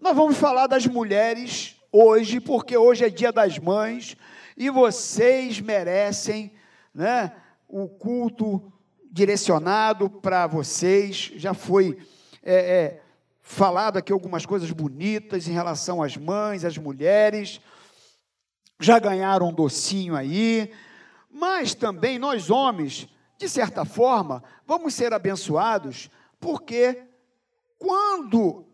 Nós vamos falar das mulheres hoje, porque hoje é dia das mães e vocês merecem né, o culto direcionado para vocês. Já foi é, é, falado aqui algumas coisas bonitas em relação às mães, às mulheres. Já ganharam um docinho aí. Mas também nós homens, de certa forma, vamos ser abençoados, porque quando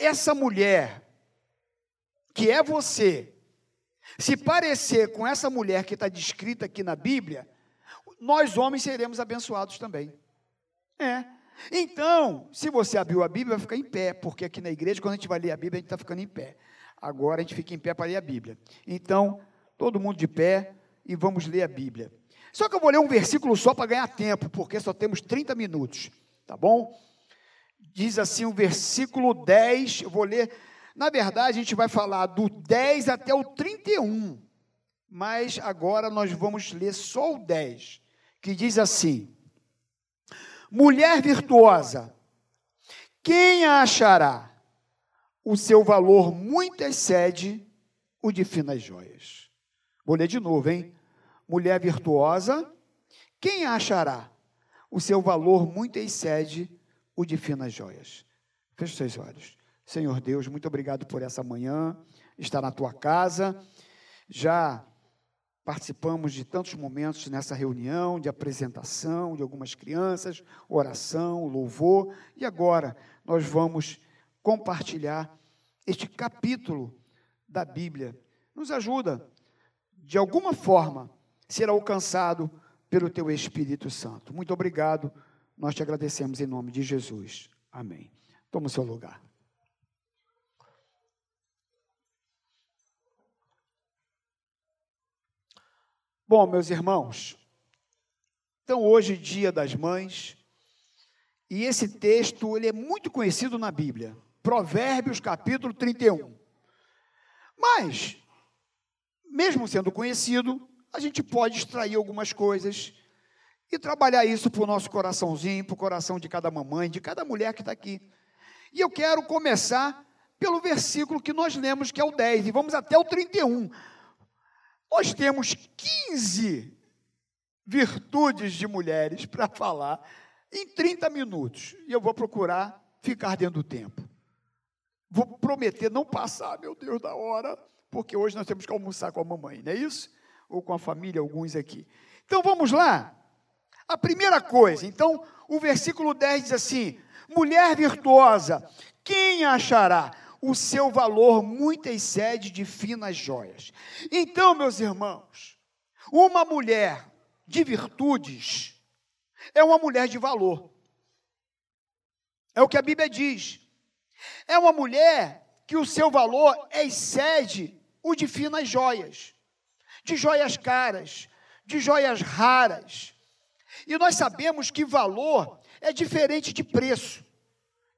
essa mulher, que é você, se parecer com essa mulher que está descrita aqui na Bíblia, nós homens seremos abençoados também. É. Então, se você abriu a Bíblia, vai ficar em pé, porque aqui na igreja, quando a gente vai ler a Bíblia, a gente está ficando em pé. Agora a gente fica em pé para ler a Bíblia. Então, todo mundo de pé e vamos ler a Bíblia. Só que eu vou ler um versículo só para ganhar tempo, porque só temos 30 minutos, tá bom? Diz assim o versículo 10, eu vou ler. Na verdade, a gente vai falar do 10 até o 31, mas agora nós vamos ler só o 10, que diz assim: Mulher virtuosa, quem a achará? O seu valor muito excede o de finas joias. Vou ler de novo, hein? Mulher virtuosa, quem achará? O seu valor muito excede o de finas joias. Feche seus olhos. Senhor Deus, muito obrigado por essa manhã, estar na tua casa. Já participamos de tantos momentos nessa reunião de apresentação de algumas crianças, oração, louvor, e agora nós vamos compartilhar este capítulo da Bíblia. Nos ajuda, de alguma forma, ser alcançado pelo teu Espírito Santo. Muito obrigado nós te agradecemos em nome de Jesus. Amém. Toma o seu lugar. Bom, meus irmãos, então hoje dia das mães, e esse texto ele é muito conhecido na Bíblia, Provérbios capítulo 31. Mas, mesmo sendo conhecido, a gente pode extrair algumas coisas e trabalhar isso para o nosso coraçãozinho, para o coração de cada mamãe, de cada mulher que está aqui. E eu quero começar pelo versículo que nós lemos, que é o 10, e vamos até o 31. Nós temos 15 virtudes de mulheres para falar em 30 minutos, e eu vou procurar ficar dentro do tempo. Vou prometer não passar, meu Deus, da hora, porque hoje nós temos que almoçar com a mamãe, não é isso? Ou com a família, alguns aqui. Então vamos lá. A primeira coisa, então, o versículo 10 diz assim: mulher virtuosa, quem achará? O seu valor muito excede de finas joias. Então, meus irmãos, uma mulher de virtudes é uma mulher de valor. É o que a Bíblia diz. É uma mulher que o seu valor excede o de finas joias, de joias caras, de joias raras. E nós sabemos que valor é diferente de preço.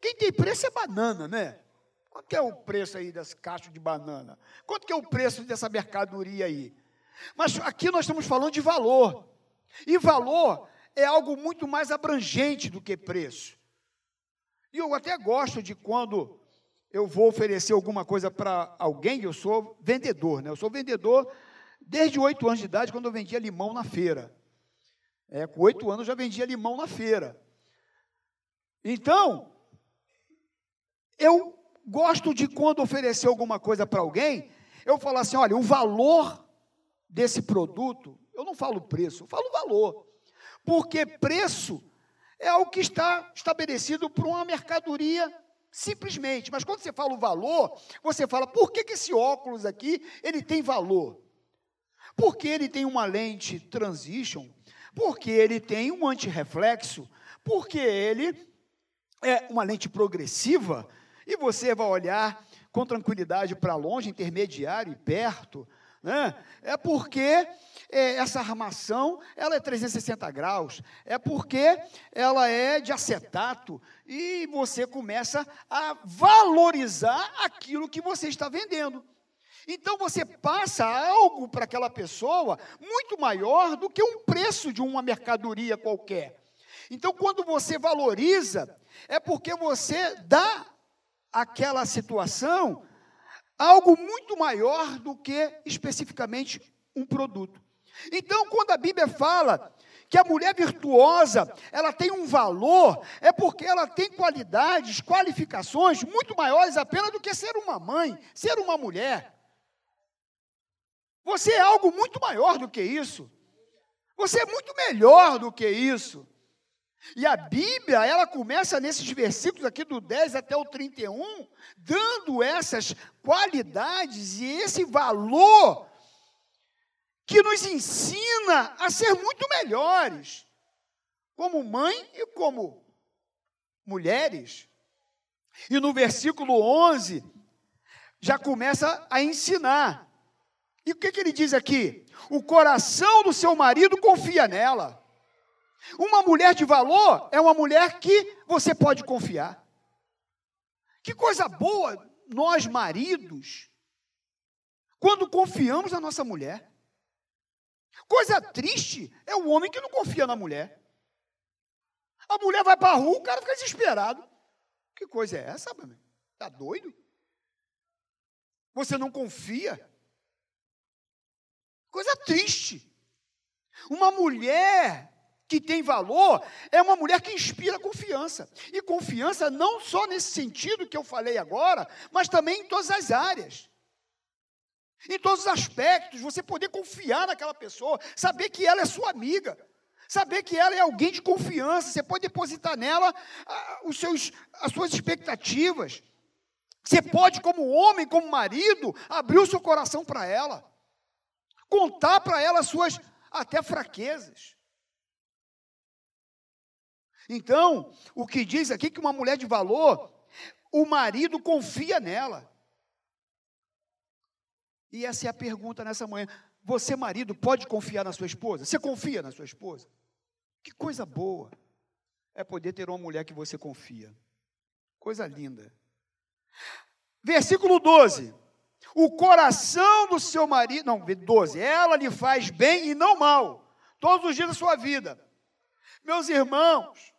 Quem tem preço é banana, né? Quanto é o preço aí das caixas de banana? Quanto que é o preço dessa mercadoria aí? Mas aqui nós estamos falando de valor. E valor é algo muito mais abrangente do que preço. E eu até gosto de quando eu vou oferecer alguma coisa para alguém, eu sou vendedor, né? Eu sou vendedor desde oito anos de idade, quando eu vendia limão na feira. É, com oito anos já vendia limão na feira. Então, eu gosto de quando oferecer alguma coisa para alguém, eu falo assim: olha, o valor desse produto, eu não falo preço, eu falo valor. Porque preço é algo que está estabelecido por uma mercadoria simplesmente. Mas quando você fala o valor, você fala, por que, que esse óculos aqui, ele tem valor? Porque ele tem uma lente transition porque ele tem um antirreflexo, porque ele é uma lente progressiva, e você vai olhar com tranquilidade para longe, intermediário e perto, né? É porque é, essa armação ela é 360 graus, é porque ela é de acetato e você começa a valorizar aquilo que você está vendendo. Então você passa algo para aquela pessoa muito maior do que um preço de uma mercadoria qualquer. Então quando você valoriza, é porque você dá aquela situação algo muito maior do que especificamente um produto. Então, quando a Bíblia fala que a mulher virtuosa, ela tem um valor, é porque ela tem qualidades, qualificações muito maiores apenas do que ser uma mãe, ser uma mulher. Você é algo muito maior do que isso. Você é muito melhor do que isso. E a Bíblia, ela começa nesses versículos aqui do 10 até o 31, dando essas qualidades e esse valor que nos ensina a ser muito melhores, como mãe e como mulheres. E no versículo 11, já começa a ensinar. E o que, que ele diz aqui? O coração do seu marido confia nela. Uma mulher de valor é uma mulher que você pode confiar. Que coisa boa nós, maridos, quando confiamos na nossa mulher. Coisa triste é o homem que não confia na mulher. A mulher vai para a rua, o cara fica desesperado. Que coisa é essa, mano? Está doido? Você não confia? Coisa triste. Uma mulher que tem valor é uma mulher que inspira confiança. E confiança não só nesse sentido que eu falei agora, mas também em todas as áreas. Em todos os aspectos, você poder confiar naquela pessoa, saber que ela é sua amiga, saber que ela é alguém de confiança, você pode depositar nela ah, os seus, as suas expectativas. Você pode, como homem, como marido, abrir o seu coração para ela, contar para ela as suas até fraquezas. Então, o que diz aqui que uma mulher de valor, o marido confia nela. E essa é a pergunta nessa manhã. Você, marido, pode confiar na sua esposa? Você confia na sua esposa? Que coisa boa é poder ter uma mulher que você confia. Coisa linda. Versículo 12. O coração do seu marido, não, 12. Ela lhe faz bem e não mal, todos os dias da sua vida. Meus irmãos,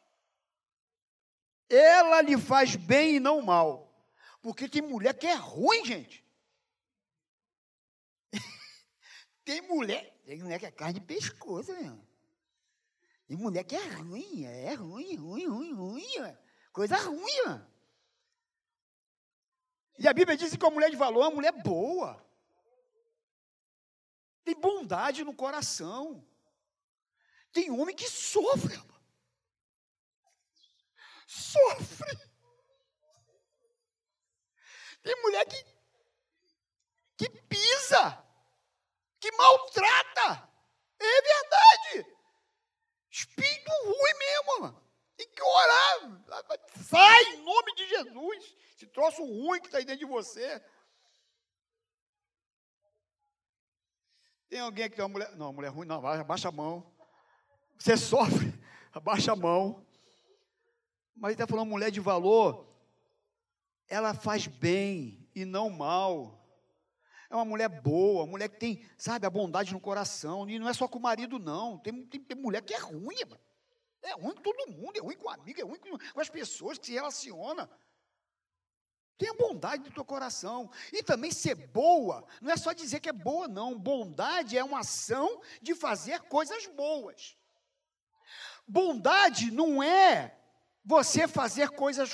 ela lhe faz bem e não mal. Porque tem mulher que é ruim, gente. Tem mulher, tem mulher que é carne de pescoço, meu. Tem mulher que é ruim, é ruim, ruim, ruim, ruim, coisa ruim, mano. E a Bíblia diz que a mulher de valor é uma mulher boa. Tem bondade no coração. Tem homem que sofre, Sofre. Tem mulher que, que pisa que maltrata. É verdade. Espírito ruim mesmo. Tem que orar. Sai em nome de Jesus. Esse troço ruim que está aí dentro de você. Tem alguém que tem uma mulher. Não, mulher ruim, não, abaixa a mão. Você sofre, abaixa a mão. Mas ele está falando mulher de valor. Ela faz bem e não mal é uma mulher boa, mulher que tem, sabe, a bondade no coração. E não é só com o marido, não. Tem, tem, tem mulher que é ruim, mano. É ruim com todo mundo, é ruim com a amiga, é ruim com, as pessoas que se relaciona. Tenha bondade no teu coração. E também ser boa, não é só dizer que é boa, não. Bondade é uma ação de fazer coisas boas. Bondade não é você fazer coisas,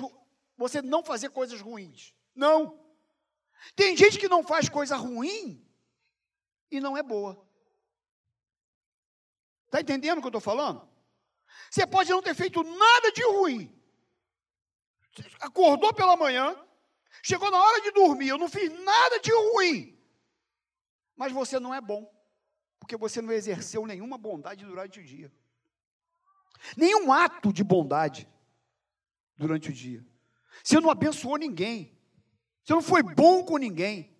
você não fazer coisas ruins. Não. Tem gente que não faz coisa ruim e não é boa. Está entendendo o que eu estou falando? Você pode não ter feito nada de ruim. Acordou pela manhã, chegou na hora de dormir, eu não fiz nada de ruim. Mas você não é bom, porque você não exerceu nenhuma bondade durante o dia. Nenhum ato de bondade durante o dia. Você não abençoou ninguém. Você não foi bom com ninguém.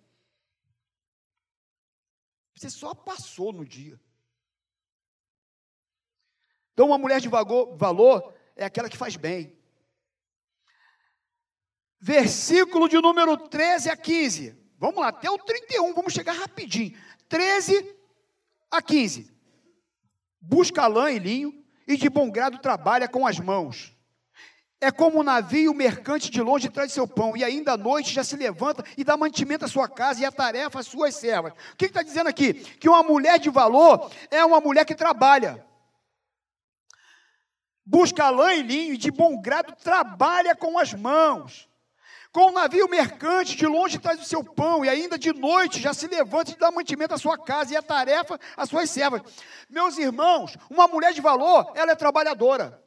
Você só passou no dia. Então, uma mulher de valor é aquela que faz bem. Versículo de número 13 a 15. Vamos lá, até o 31, vamos chegar rapidinho. 13 a 15. Busca lã e linho, e de bom grado trabalha com as mãos. é como um navio mercante de longe traz seu pão, e ainda à noite já se levanta e dá mantimento à sua casa e a tarefa às suas servas. O que está dizendo aqui? Que uma mulher de valor é uma mulher que trabalha. Busca lã e linho e de bom grado trabalha com as mãos. Com o navio mercante, de longe traz o seu pão, e ainda de noite já se levanta e dá mantimento à sua casa e a tarefa às suas servas. Meus irmãos, uma mulher de valor, ela é trabalhadora.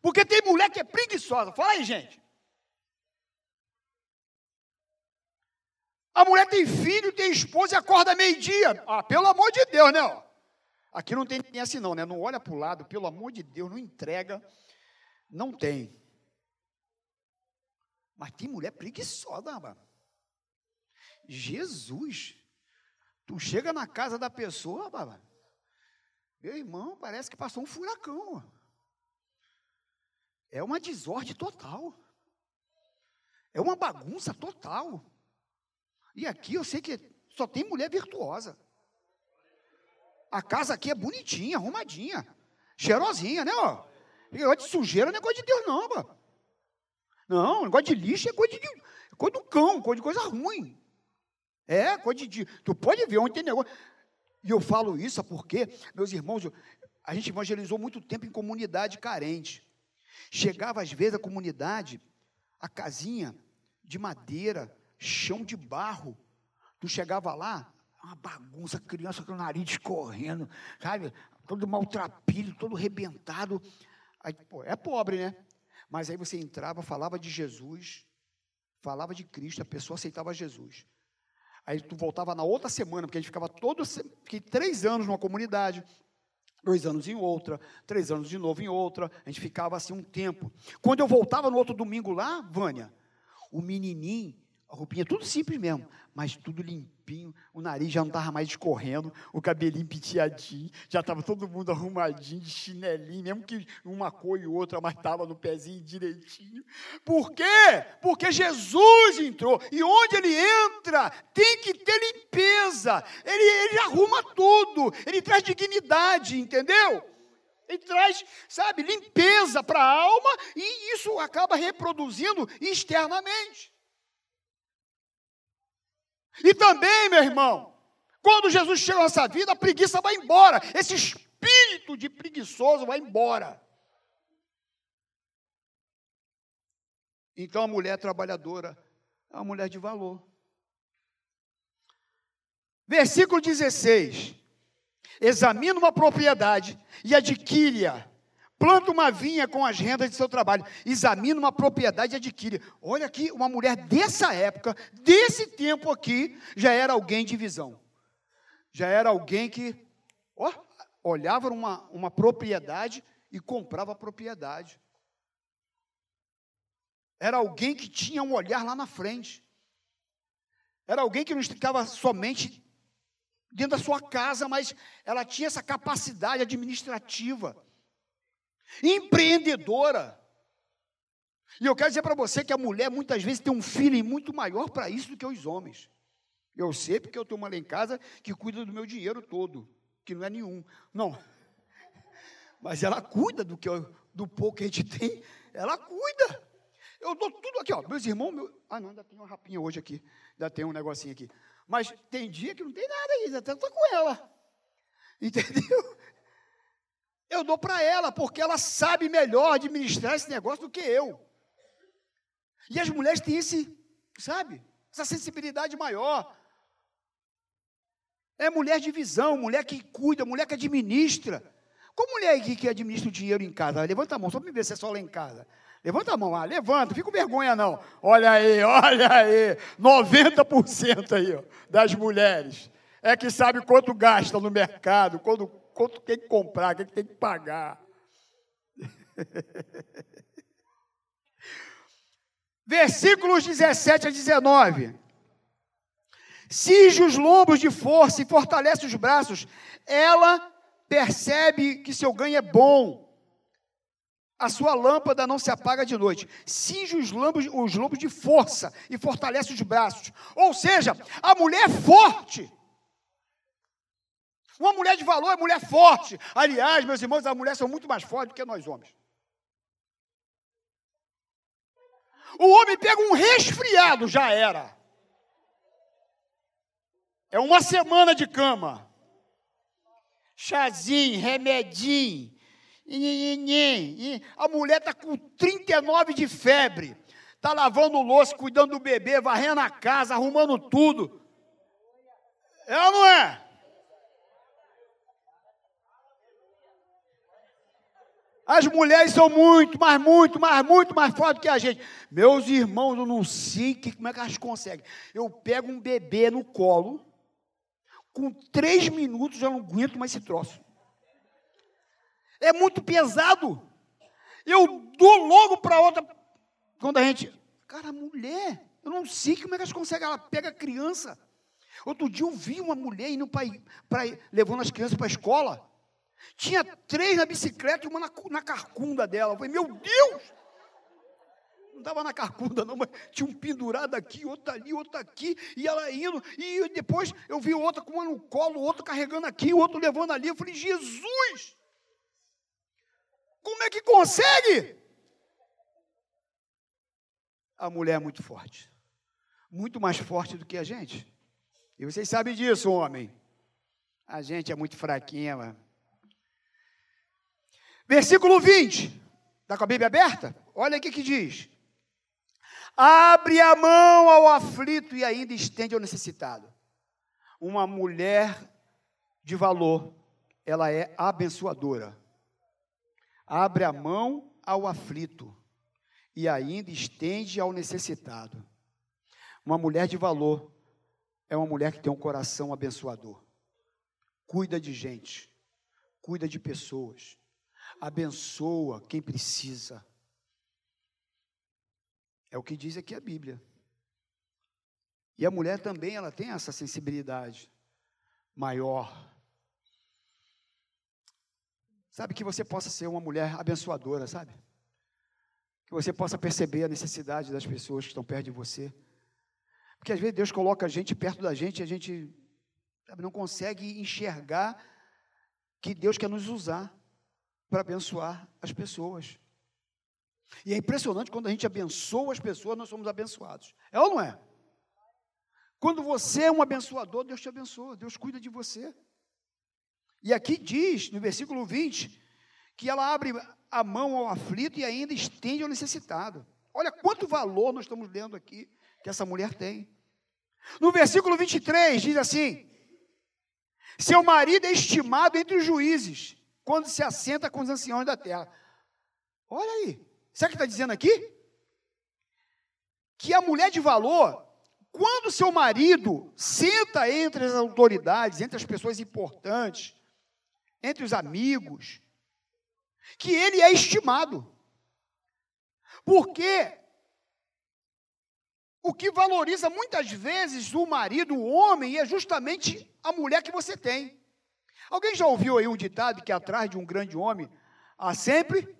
Porque tem mulher que é preguiçosa. Fala aí, gente. A mulher tem filho, tem esposa e acorda meio-dia. Ah, pelo amor de Deus, né? Aqui não tem ninguém assim, não, né? Não olha para o lado, pelo amor de Deus, não entrega. Não tem. Mas tem mulher preguiçosa, mano. Jesus. Tu chega na casa da pessoa, mano. Meu irmão, parece que passou um furacão. É uma desordem total. É uma bagunça total. E aqui eu sei que só tem mulher virtuosa. A casa aqui é bonitinha, arrumadinha, cheirosinha, né? Ó. Negócio de sujeira não é coisa de Deus, não, pô. Não, negócio de lixo é coisa, de, é coisa do cão, coisa de coisa ruim. É, coisa de. Tu pode ver onde tem negócio. E eu falo isso porque, meus irmãos, a gente evangelizou muito tempo em comunidade carente. Chegava às vezes a comunidade, a casinha de madeira, chão de barro. Tu chegava lá, uma bagunça, criança com o nariz escorrendo, sabe? Todo maltrapilho, todo rebentado. Aí, pô, é pobre, né? Mas aí você entrava, falava de Jesus, falava de Cristo, a pessoa aceitava Jesus. Aí tu voltava na outra semana, porque a gente ficava todo, fiquei três anos numa comunidade, dois anos em outra, três anos de novo em outra, a gente ficava assim um tempo. Quando eu voltava no outro domingo lá, Vânia, o menininho, a roupinha tudo simples mesmo, mas tudo limpinho, o nariz já não estava mais escorrendo, o cabelinho penteadinho, já estava todo mundo arrumadinho, de chinelinho, mesmo que uma cor e outra, mas estava no pezinho direitinho. Por quê? Porque Jesus entrou, e onde ele entra, tem que ter limpeza, ele, ele arruma tudo, ele traz dignidade, entendeu? Ele traz, sabe, limpeza para a alma e isso acaba reproduzindo externamente. E também, meu irmão, quando Jesus chega na nossa vida, a preguiça vai embora. Esse espírito de preguiçoso vai embora. Então a mulher trabalhadora é uma mulher de valor. Versículo 16: Examina uma propriedade e adquire-a planta uma vinha com as rendas de seu trabalho, examina uma propriedade e adquire. Olha aqui, uma mulher dessa época, desse tempo aqui, já era alguém de visão. Já era alguém que ó, olhava uma, uma propriedade e comprava a propriedade. Era alguém que tinha um olhar lá na frente. Era alguém que não ficava somente dentro da sua casa, mas ela tinha essa capacidade administrativa empreendedora. E eu quero dizer para você que a mulher muitas vezes tem um feeling muito maior para isso do que os homens. Eu sei porque eu tenho uma lá em casa que cuida do meu dinheiro todo, que não é nenhum. Não. Mas ela cuida do que eu, do pouco que a gente tem, ela cuida. Eu dou tudo aqui, ó. Meus irmãos, meu... ah, não, ainda tem uma rapinha hoje aqui. Ainda tem um negocinho aqui. Mas tem dia que não tem nada ainda, estou com ela. Entendeu? Eu dou para ela, porque ela sabe melhor administrar esse negócio do que eu. E as mulheres têm esse, sabe, essa sensibilidade maior. É mulher de visão, mulher que cuida, mulher que administra. Qual mulher aqui que administra o dinheiro em casa? Levanta a mão, só para me ver se é só lá em casa. Levanta a mão, ah, levanta, fica com vergonha não. Olha aí, olha aí, 90% aí ó, das mulheres é que sabe quanto gasta no mercado, quanto quanto tem que comprar, o que tem que pagar. Versículos 17 a 19. Cinge os lombos de força e fortalece os braços. Ela percebe que seu ganho é bom. A sua lâmpada não se apaga de noite. Cinge os lombos, os lombos de força e fortalece os braços. Ou seja, a mulher é forte. Uma mulher de valor é mulher forte. Aliás, meus irmãos, as mulheres são muito mais fortes do que nós homens. O homem pega um resfriado, já era. É uma semana de cama. Chazinho, remedinho. A mulher está com 39 de febre. Está lavando louça, cuidando do bebê, varrendo a casa, arrumando tudo. É ou não é? As mulheres são muito, mas muito, mas muito mais fortes que a gente. Meus irmãos, eu não sei que, como é que elas conseguem. Eu pego um bebê no colo, com três minutos já não aguento mais esse troço. É muito pesado. Eu dou logo para outra. Quando a gente. Cara, mulher, eu não sei como é que elas conseguem. Ela pega a criança. Outro dia eu vi uma mulher indo para levando as crianças para a escola. Tinha três na bicicleta e uma na, na carcunda dela. Eu falei, meu Deus! Não estava na carcunda, não, mas tinha um pendurado aqui, outro ali, outro aqui, e ela indo, e depois eu vi outra com uma no colo, outro carregando aqui, outro levando ali. Eu falei, Jesus! Como é que consegue? A mulher é muito forte, muito mais forte do que a gente. E vocês sabem disso, homem. A gente é muito fraquinha, mano. Versículo 20. Está com a Bíblia aberta? Olha aqui que diz. Abre a mão ao aflito e ainda estende ao necessitado. Uma mulher de valor, ela é abençoadora. Abre a mão ao aflito e ainda estende ao necessitado. Uma mulher de valor é uma mulher que tem um coração abençoador. Cuida de gente, cuida de pessoas abençoa quem precisa. É o que diz aqui a Bíblia. E a mulher também, ela tem essa sensibilidade maior. Sabe que você possa ser uma mulher abençoadora, sabe? Que você possa perceber a necessidade das pessoas que estão perto de você. Porque às vezes Deus coloca a gente perto da gente e a gente sabe, não consegue enxergar que Deus quer nos usar para abençoar as pessoas. E é impressionante quando a gente abençoa as pessoas, nós somos abençoados. É ou não é? Quando você é um abençoador, Deus te abençoa, Deus cuida de você. E aqui diz, no versículo 20, que ela abre a mão ao aflito e ainda estende ao necessitado. Olha quanto valor nós estamos lendo aqui que essa mulher tem. No versículo 23 diz assim: Seu marido é estimado entre os juízes quando se assenta com os anciões da terra. Olha aí, o que está dizendo aqui? Que a mulher de valor, quando seu marido senta entre as autoridades, entre as pessoas importantes, entre os amigos, que ele é estimado. Porque o que valoriza muitas vezes o marido, o homem, é justamente a mulher que você tem. Alguém já ouviu aí um ditado que atrás de um grande homem há sempre?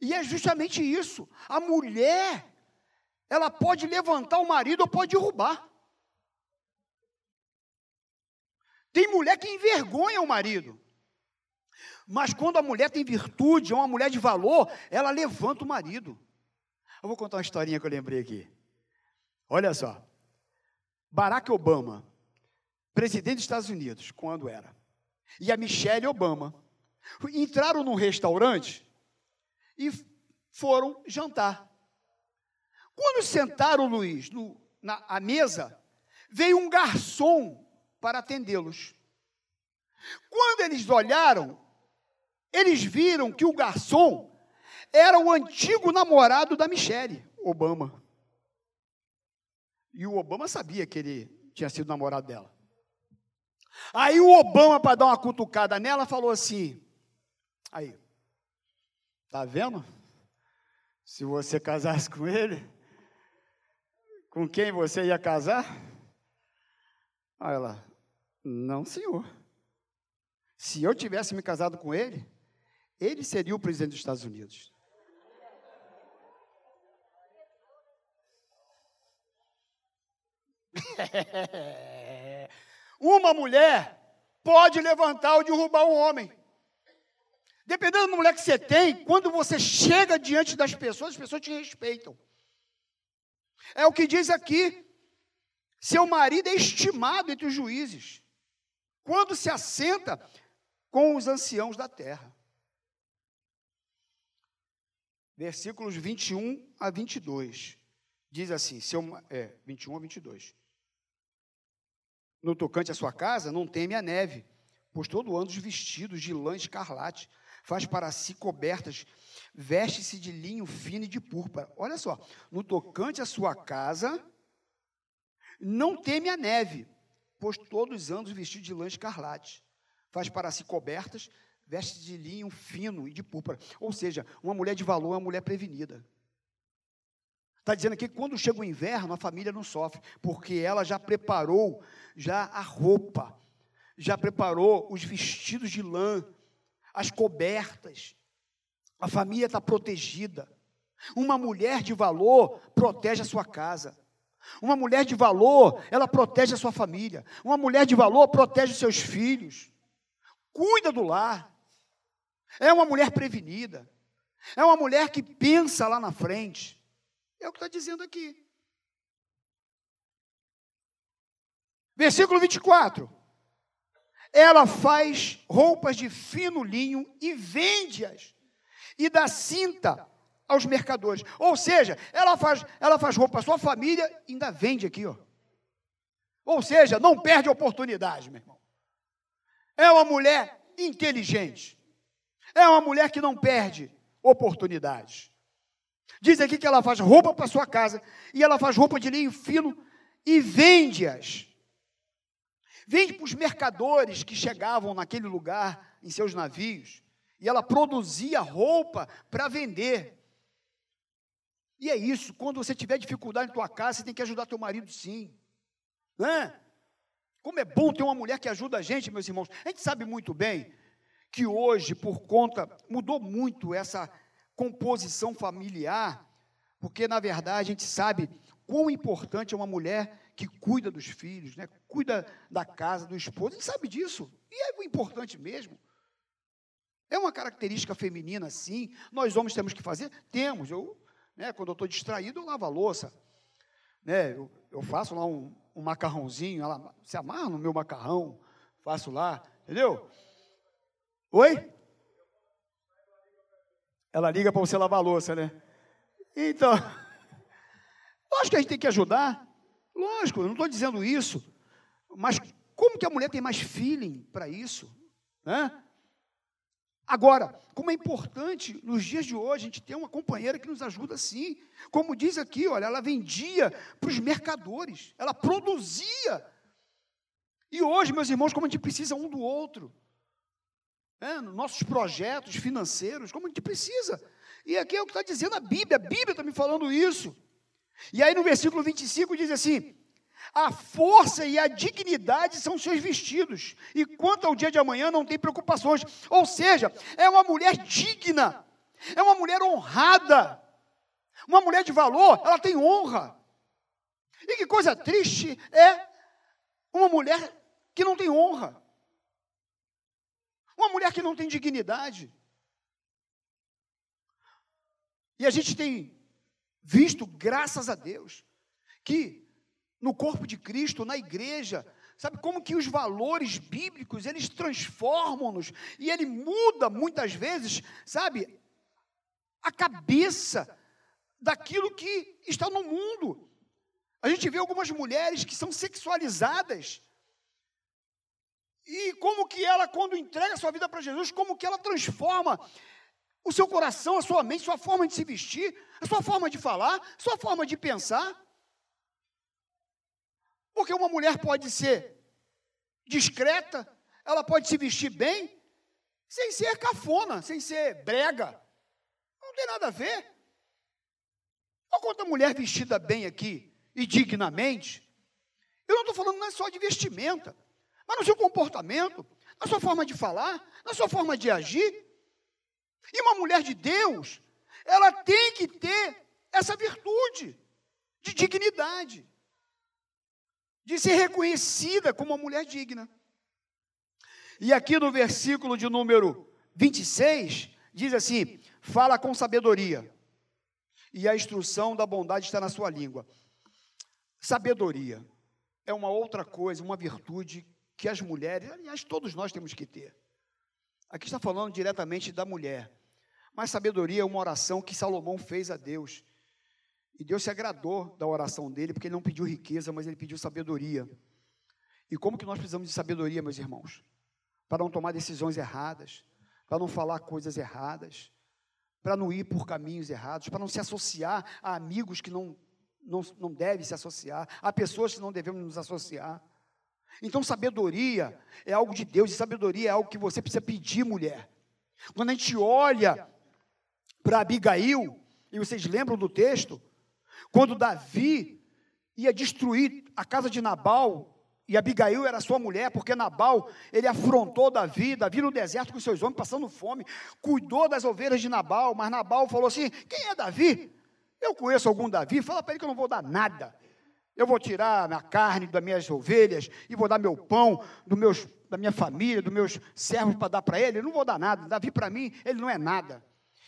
E é justamente isso. A mulher, ela pode levantar o marido ou pode derrubar. Tem mulher que envergonha o marido. Mas quando a mulher tem virtude, é uma mulher de valor, ela levanta o marido. Eu vou contar uma historinha que eu lembrei aqui. Olha só. Barack Obama, presidente dos Estados Unidos, quando era, e a Michelle Obama, entraram num restaurante e foram jantar. Quando sentaram, Luiz, no, na a mesa, veio um garçom para atendê-los. Quando eles olharam, eles viram que o garçom era o antigo namorado da Michelle Obama. E o Obama sabia que ele tinha sido namorado dela. Aí o Obama, para dar uma cutucada nela, falou assim: Aí, tá vendo? Se você casasse com ele, com quem você ia casar? Aí ela, não, senhor. Se eu tivesse me casado com ele, ele seria o presidente dos Estados Unidos. Uma mulher pode levantar ou derrubar um homem. Dependendo da mulher que você tem, quando você chega diante das pessoas, as pessoas te respeitam. É o que diz aqui. Seu marido é estimado entre os juízes, quando se assenta com os anciãos da terra. Versículos 21 a 22. Diz assim, seu, é, 21 a 22. No tocante à sua casa, não teme a neve, pois todo ano os vestidos de lã escarlate faz para si cobertas, veste-se de linho fino e de púrpura. Olha só, no tocante à sua casa, não teme a neve, pois todos os anos vestidos de lã escarlate. Faz para si cobertas, veste de linho fino e de púrpura. Ou seja, uma mulher de valor é uma mulher prevenida. Está dizendo aqui que quando chega o inverno, a família não sofre, porque ela já preparou já a roupa, já preparou os vestidos de lã, as cobertas. A família está protegida. Uma mulher de valor protege a sua casa. Uma mulher de valor, ela protege a sua família. Uma mulher de valor protege os seus filhos. Cuida do lar. É uma mulher prevenida. É uma mulher que pensa lá na frente. É o que está dizendo aqui. Versículo 24 ela faz roupas de fino linho e vende-as, e dá cinta aos mercadores. Ou seja, ela faz, ela faz roupa para sua família e ainda vende aqui, ó. Ou seja, não perde oportunidade, meu irmão. É uma mulher inteligente. É uma mulher que não perde oportunidades. Diz aqui que ela faz roupa para sua casa e ela faz roupa de linho fino e vende-as Vende para os mercadores que chegavam naquele lugar em seus navios. E ela produzia roupa para vender. E é isso, quando você tiver dificuldade em tua casa, você tem que ajudar teu marido sim. Né? Como é bom ter uma mulher que ajuda a gente, meus irmãos. A gente sabe muito bem que hoje, por conta, mudou muito essa composição familiar, porque na verdade a gente sabe quão importante é uma mulher que cuida dos filhos, né? cuida da casa, do esposo, ele sabe disso. E é importante mesmo. É uma característica feminina, sim. Nós homens temos que fazer? Temos. Eu, né, quando eu estou distraído, eu lavo a louça. Né, eu, eu faço lá um, um macarrãozinho, ela se amarra no meu macarrão, faço lá, entendeu? Oi? Ela liga para você lavar a louça, né? Então, acho que a gente tem que ajudar. Lógico, não estou dizendo isso, mas como que a mulher tem mais feeling para isso? Né? Agora, como é importante nos dias de hoje a gente ter uma companheira que nos ajuda assim. Como diz aqui, olha, ela vendia para os mercadores, ela produzia. E hoje, meus irmãos, como a gente precisa um do outro. Nos nossos projetos financeiros, como a gente precisa. E aqui é o que está dizendo a Bíblia, a Bíblia está me falando isso. E aí no versículo 25 diz assim: a força e a dignidade são seus vestidos, e quanto ao dia de amanhã não tem preocupações. Ou seja, é uma mulher digna, é uma mulher honrada, uma mulher de valor, ela tem honra. E que coisa triste é uma mulher que não tem honra, uma mulher que não tem dignidade. E a gente tem visto, graças a Deus, que no corpo de Cristo, na igreja, sabe como que os valores bíblicos, eles transformam-nos e ele muda muitas vezes, sabe, a cabeça daquilo que está no mundo. A gente vê algumas mulheres que são sexualizadas. E como que ela, quando entrega sua vida para Jesus, como que ela transforma o seu coração, a sua mente, a sua forma de se vestir, a sua forma de falar, sua forma de pensar. Porque uma mulher pode ser discreta, ela pode se vestir bem, sem ser cafona, sem ser brega. Não tem nada a ver. Olha quanta mulher vestida bem aqui e dignamente. Eu não estou falando não é só de vestimenta, mas no seu comportamento, na sua forma de falar, na sua forma de agir. E uma mulher de Deus, ela tem que ter essa virtude de dignidade, de ser reconhecida como uma mulher digna. E aqui no versículo de número 26 diz assim: fala com sabedoria, e a instrução da bondade está na sua língua. Sabedoria é uma outra coisa, uma virtude que as mulheres, aliás, todos nós temos que ter. Aqui está falando diretamente da mulher. Mas sabedoria é uma oração que Salomão fez a Deus. E Deus se agradou da oração dele, porque ele não pediu riqueza, mas ele pediu sabedoria. E como que nós precisamos de sabedoria, meus irmãos? Para não tomar decisões erradas, para não falar coisas erradas, para não ir por caminhos errados, para não se associar a amigos que não, não, não devem se associar, a pessoas que não devemos nos associar. Então, sabedoria é algo de Deus, e sabedoria é algo que você precisa pedir, mulher. Quando a gente olha para Abigail, e vocês lembram do texto, quando Davi ia destruir a casa de Nabal, e Abigail era sua mulher, porque Nabal, ele afrontou Davi, Davi no deserto com seus homens, passando fome, cuidou das ovelhas de Nabal, mas Nabal falou assim: quem é Davi? Eu conheço algum Davi, fala para ele que eu não vou dar nada. Eu vou tirar minha carne das minhas ovelhas e vou dar meu pão do meus, da minha família, dos meus servos para dar para ele. Eu não vou dar nada. Davi, para mim, ele não é nada.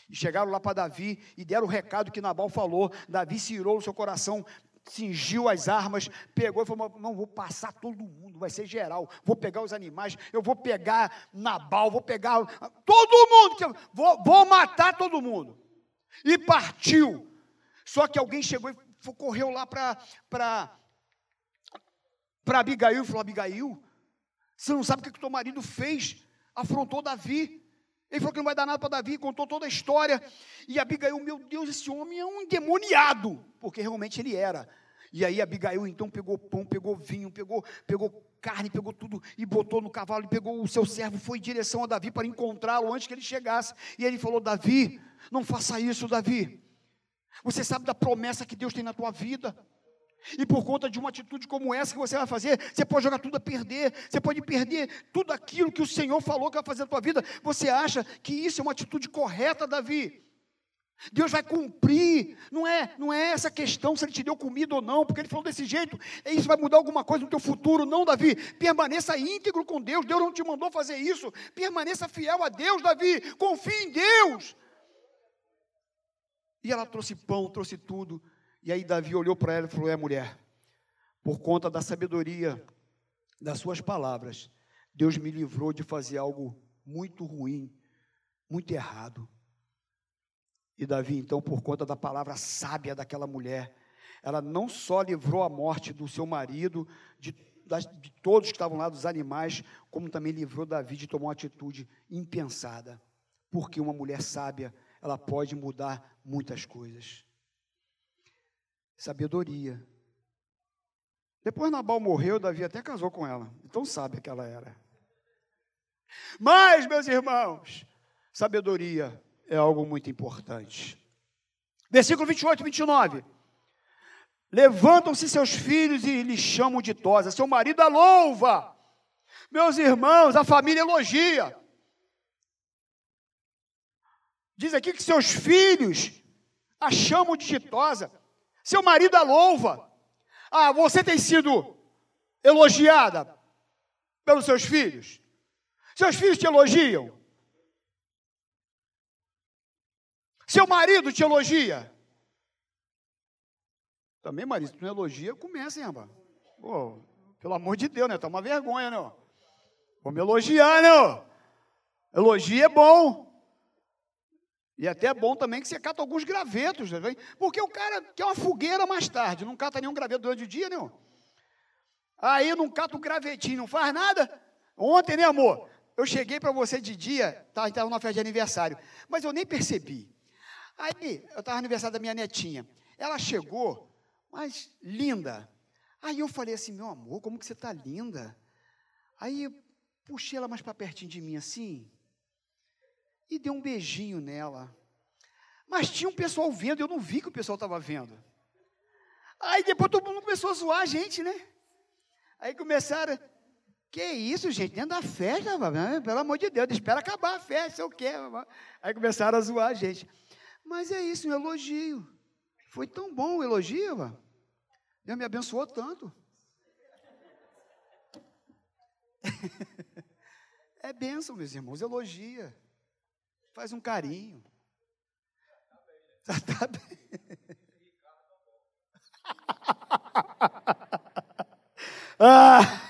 E chegaram lá para Davi e deram o recado que Nabal falou. Davi se irou no seu coração, cingiu as armas, pegou e falou: Não, vou passar todo mundo, vai ser geral. Vou pegar os animais, eu vou pegar Nabal, vou pegar todo mundo, vou, vou matar todo mundo. E partiu. Só que alguém chegou e correu lá para Abigail e falou: Abigail, você não sabe o que, que o teu marido fez? Afrontou Davi. Ele falou que não vai dar nada para Davi, contou toda a história. E Abigail, meu Deus, esse homem é um endemoniado, porque realmente ele era. E aí Abigail então pegou pão, pegou vinho, pegou, pegou carne, pegou tudo e botou no cavalo, e pegou o seu servo, foi em direção a Davi para encontrá-lo antes que ele chegasse. E ele falou: Davi, não faça isso, Davi. Você sabe da promessa que Deus tem na tua vida. E por conta de uma atitude como essa que você vai fazer, você pode jogar tudo a perder, você pode perder tudo aquilo que o Senhor falou que vai fazer na tua vida. Você acha que isso é uma atitude correta, Davi? Deus vai cumprir, não é, não é essa questão se ele te deu comida ou não, porque ele falou desse jeito, isso vai mudar alguma coisa no teu futuro, não, Davi. Permaneça íntegro com Deus, Deus não te mandou fazer isso. Permaneça fiel a Deus, Davi. Confie em Deus. E ela trouxe pão, trouxe tudo. E aí Davi olhou para ela e falou: É mulher, por conta da sabedoria das suas palavras, Deus me livrou de fazer algo muito ruim, muito errado. E Davi, então, por conta da palavra sábia daquela mulher, ela não só livrou a morte do seu marido, de, de todos que estavam lá, dos animais, como também livrou Davi de tomar uma atitude impensada. Porque uma mulher sábia, ela pode mudar muitas coisas sabedoria. Depois Nabal morreu, Davi até casou com ela. Então sabe que ela era. Mas, meus irmãos, sabedoria é algo muito importante. Versículo 28 e 29. Levantam-se seus filhos e lhe chamam de tosa. Seu marido a louva. Meus irmãos, a família elogia. Diz aqui que seus filhos a chamam de ditosa. Seu marido a louva. Ah, você tem sido elogiada pelos seus filhos? Seus filhos te elogiam? Seu marido te elogia? Também, marido, tu não elogia, começa, hein, rapaz? Pô, pelo amor de Deus, né? Tá uma vergonha, né? Vamos elogiar, né? Elogio é bom. E até é bom também que você cata alguns gravetos, né? porque o cara quer uma fogueira mais tarde, não cata nenhum graveto durante o dia, não. Aí não cata um gravetinho, não faz nada. Ontem, né, amor? Eu cheguei para você de dia, estava numa festa de aniversário, mas eu nem percebi. Aí, eu estava no aniversário da minha netinha. Ela chegou, mas linda. Aí eu falei assim, meu amor, como que você está linda? Aí puxei ela mais para pertinho de mim assim, e deu um beijinho nela. Mas tinha um pessoal vendo, eu não vi que o pessoal estava vendo. Aí depois todo mundo começou a zoar a gente, né? Aí começaram, que isso, gente, dentro da festa, pelo amor de Deus, espera acabar a festa, eu quero. Aí começaram a zoar a gente. Mas é isso, um elogio. Foi tão bom o elogio, Deus me abençoou tanto. é bênção, meus irmãos, elogia. Faz um carinho. Já tá bem. ah.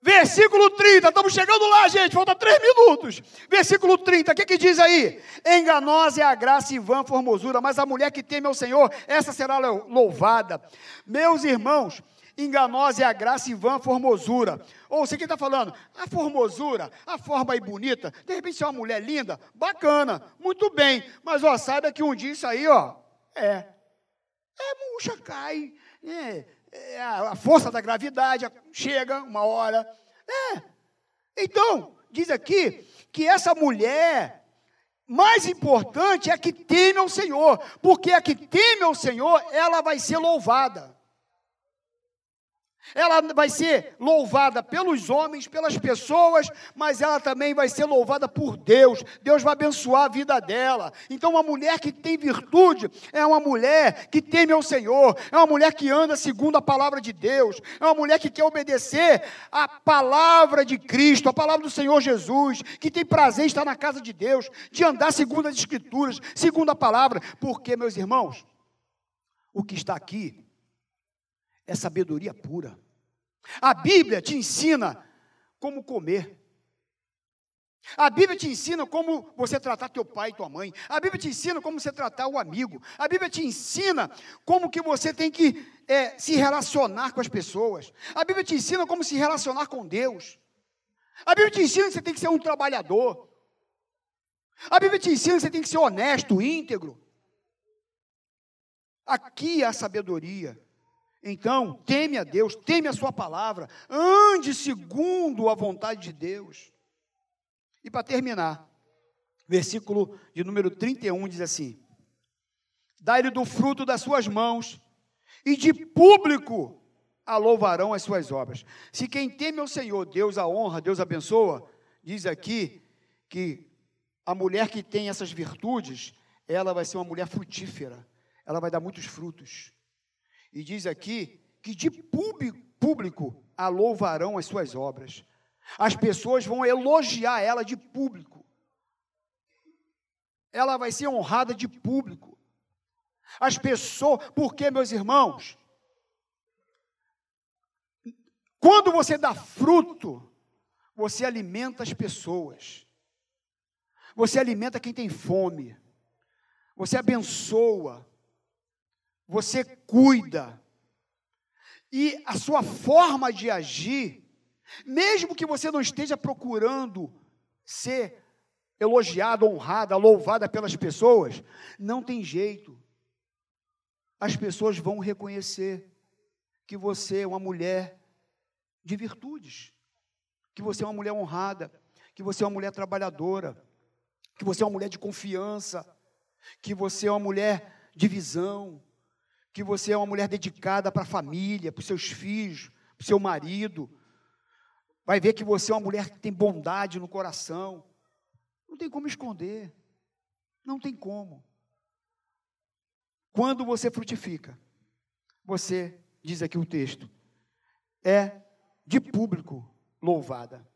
Versículo 30, estamos chegando lá, gente, falta três minutos. Versículo 30, o que, que diz aí? Enganosa é a graça e vã formosura, mas a mulher que teme ao Senhor, essa será louvada. Meus irmãos, enganosa é a graça e vã formosura. Ou você que está falando, a formosura, a forma aí bonita, de repente se é uma mulher linda, bacana, muito bem, mas ó, saiba que um dia isso aí, ó, é, é murcha, cai, é, é a força da gravidade chega uma hora, é. Então, diz aqui que essa mulher, mais importante é a que teme ao Senhor, porque a que teme ao Senhor, ela vai ser louvada. Ela vai ser louvada pelos homens, pelas pessoas, mas ela também vai ser louvada por Deus. Deus vai abençoar a vida dela. Então, uma mulher que tem virtude é uma mulher que teme ao Senhor, é uma mulher que anda segundo a palavra de Deus, é uma mulher que quer obedecer a palavra de Cristo, a palavra do Senhor Jesus, que tem prazer em estar na casa de Deus, de andar segundo as Escrituras, segundo a palavra, porque, meus irmãos, o que está aqui é sabedoria pura. A Bíblia te ensina como comer. A Bíblia te ensina como você tratar teu pai e tua mãe. A Bíblia te ensina como você tratar o amigo. A Bíblia te ensina como que você tem que é, se relacionar com as pessoas. A Bíblia te ensina como se relacionar com Deus. A Bíblia te ensina que você tem que ser um trabalhador. A Bíblia te ensina que você tem que ser honesto, íntegro. Aqui há sabedoria. Então, teme a Deus, teme a Sua palavra, ande segundo a vontade de Deus. E para terminar, versículo de número 31 diz assim: Dá-lhe do fruto das suas mãos, e de público a louvarão as suas obras. Se quem teme ao Senhor, Deus a honra, Deus abençoa, diz aqui que a mulher que tem essas virtudes, ela vai ser uma mulher frutífera, ela vai dar muitos frutos. E diz aqui que de público a louvarão as suas obras. As pessoas vão elogiar ela de público. Ela vai ser honrada de público. As pessoas, porque, meus irmãos, quando você dá fruto, você alimenta as pessoas. Você alimenta quem tem fome. Você abençoa você cuida. E a sua forma de agir, mesmo que você não esteja procurando ser elogiada, honrada, louvada pelas pessoas, não tem jeito. As pessoas vão reconhecer que você é uma mulher de virtudes, que você é uma mulher honrada, que você é uma mulher trabalhadora, que você é uma mulher de confiança, que você é uma mulher de visão, que você é uma mulher dedicada para a família, para os seus filhos, para o seu marido. Vai ver que você é uma mulher que tem bondade no coração. Não tem como esconder. Não tem como. Quando você frutifica, você, diz aqui o texto, é de público louvada.